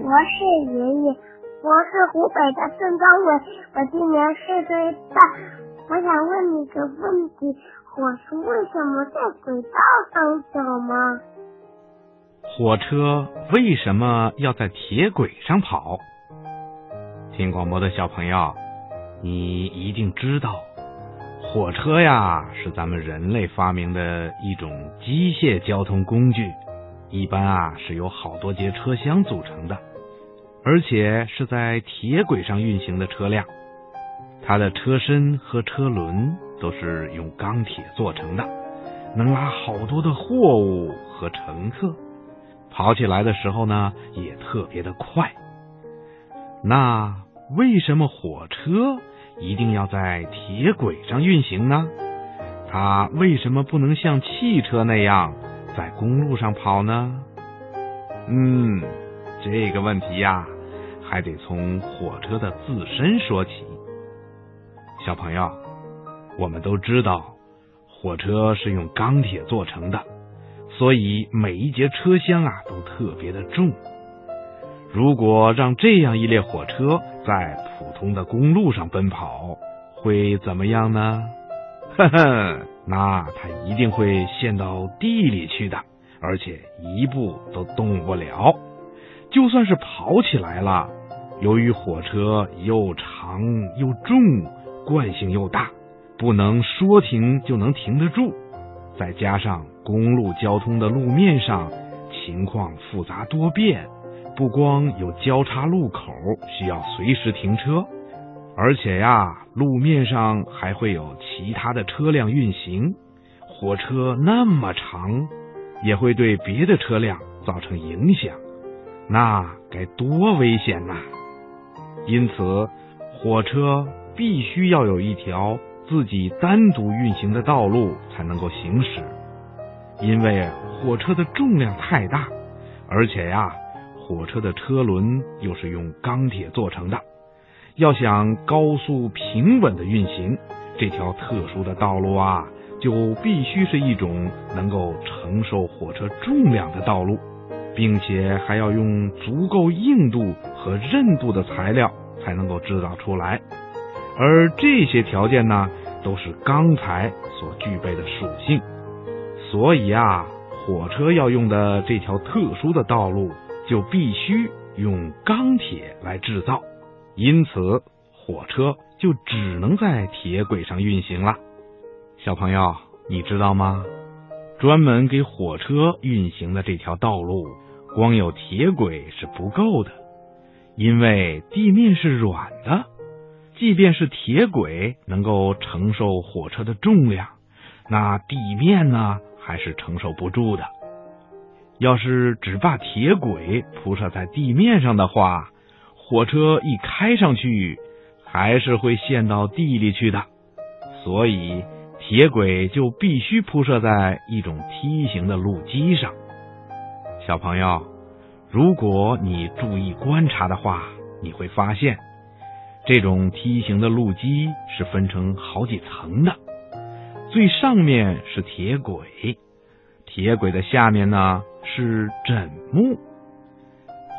我是爷爷，我是湖北的郑刚伟，我今年四岁半。我想问你个问题：火车为什么在轨道上走吗？火车为什么要在铁轨上跑？听广播的小朋友，你一定知道，火车呀是咱们人类发明的一种机械交通工具，一般啊是由好多节车厢组成的，而且是在铁轨上运行的车辆。它的车身和车轮都是用钢铁做成的，能拉好多的货物和乘客。跑起来的时候呢，也特别的快。那为什么火车一定要在铁轨上运行呢？它为什么不能像汽车那样在公路上跑呢？嗯，这个问题呀，还得从火车的自身说起。小朋友，我们都知道，火车是用钢铁做成的。所以每一节车厢啊都特别的重。如果让这样一列火车在普通的公路上奔跑，会怎么样呢？呵呵，那它一定会陷到地里去的，而且一步都动不了。就算是跑起来了，由于火车又长又重，惯性又大，不能说停就能停得住。再加上公路交通的路面上情况复杂多变，不光有交叉路口需要随时停车，而且呀，路面上还会有其他的车辆运行。火车那么长，也会对别的车辆造成影响，那该多危险呐！因此，火车必须要有一条。自己单独运行的道路才能够行驶，因为火车的重量太大，而且呀，火车的车轮又是用钢铁做成的，要想高速平稳的运行，这条特殊的道路啊，就必须是一种能够承受火车重量的道路，并且还要用足够硬度和韧度的材料才能够制造出来。而这些条件呢，都是钢材所具备的属性，所以啊，火车要用的这条特殊的道路就必须用钢铁来制造，因此火车就只能在铁轨上运行了。小朋友，你知道吗？专门给火车运行的这条道路，光有铁轨是不够的，因为地面是软的。即便是铁轨能够承受火车的重量，那地面呢还是承受不住的。要是只把铁轨铺设在地面上的话，火车一开上去，还是会陷到地里去的。所以，铁轨就必须铺设在一种梯形的路基上。小朋友，如果你注意观察的话，你会发现。这种梯形的路基是分成好几层的，最上面是铁轨，铁轨的下面呢是枕木。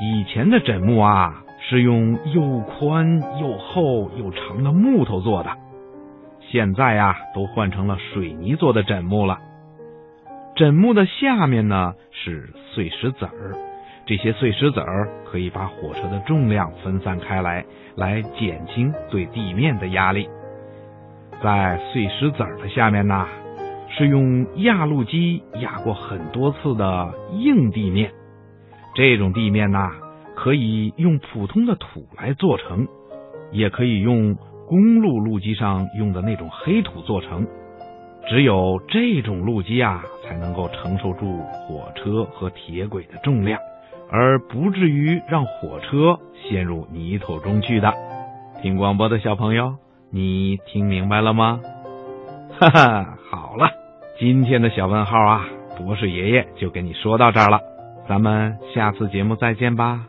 以前的枕木啊是用又宽又厚又长的木头做的，现在呀都换成了水泥做的枕木了。枕木的下面呢是碎石子儿。这些碎石子儿可以把火车的重量分散开来，来减轻对地面的压力。在碎石子儿的下面呢，是用压路机压过很多次的硬地面。这种地面呢，可以用普通的土来做成，也可以用公路路基上用的那种黑土做成。只有这种路基啊，才能够承受住火车和铁轨的重量。而不至于让火车陷入泥土中去的。听广播的小朋友，你听明白了吗？哈哈，好了，今天的小问号啊，博士爷爷就跟你说到这儿了，咱们下次节目再见吧。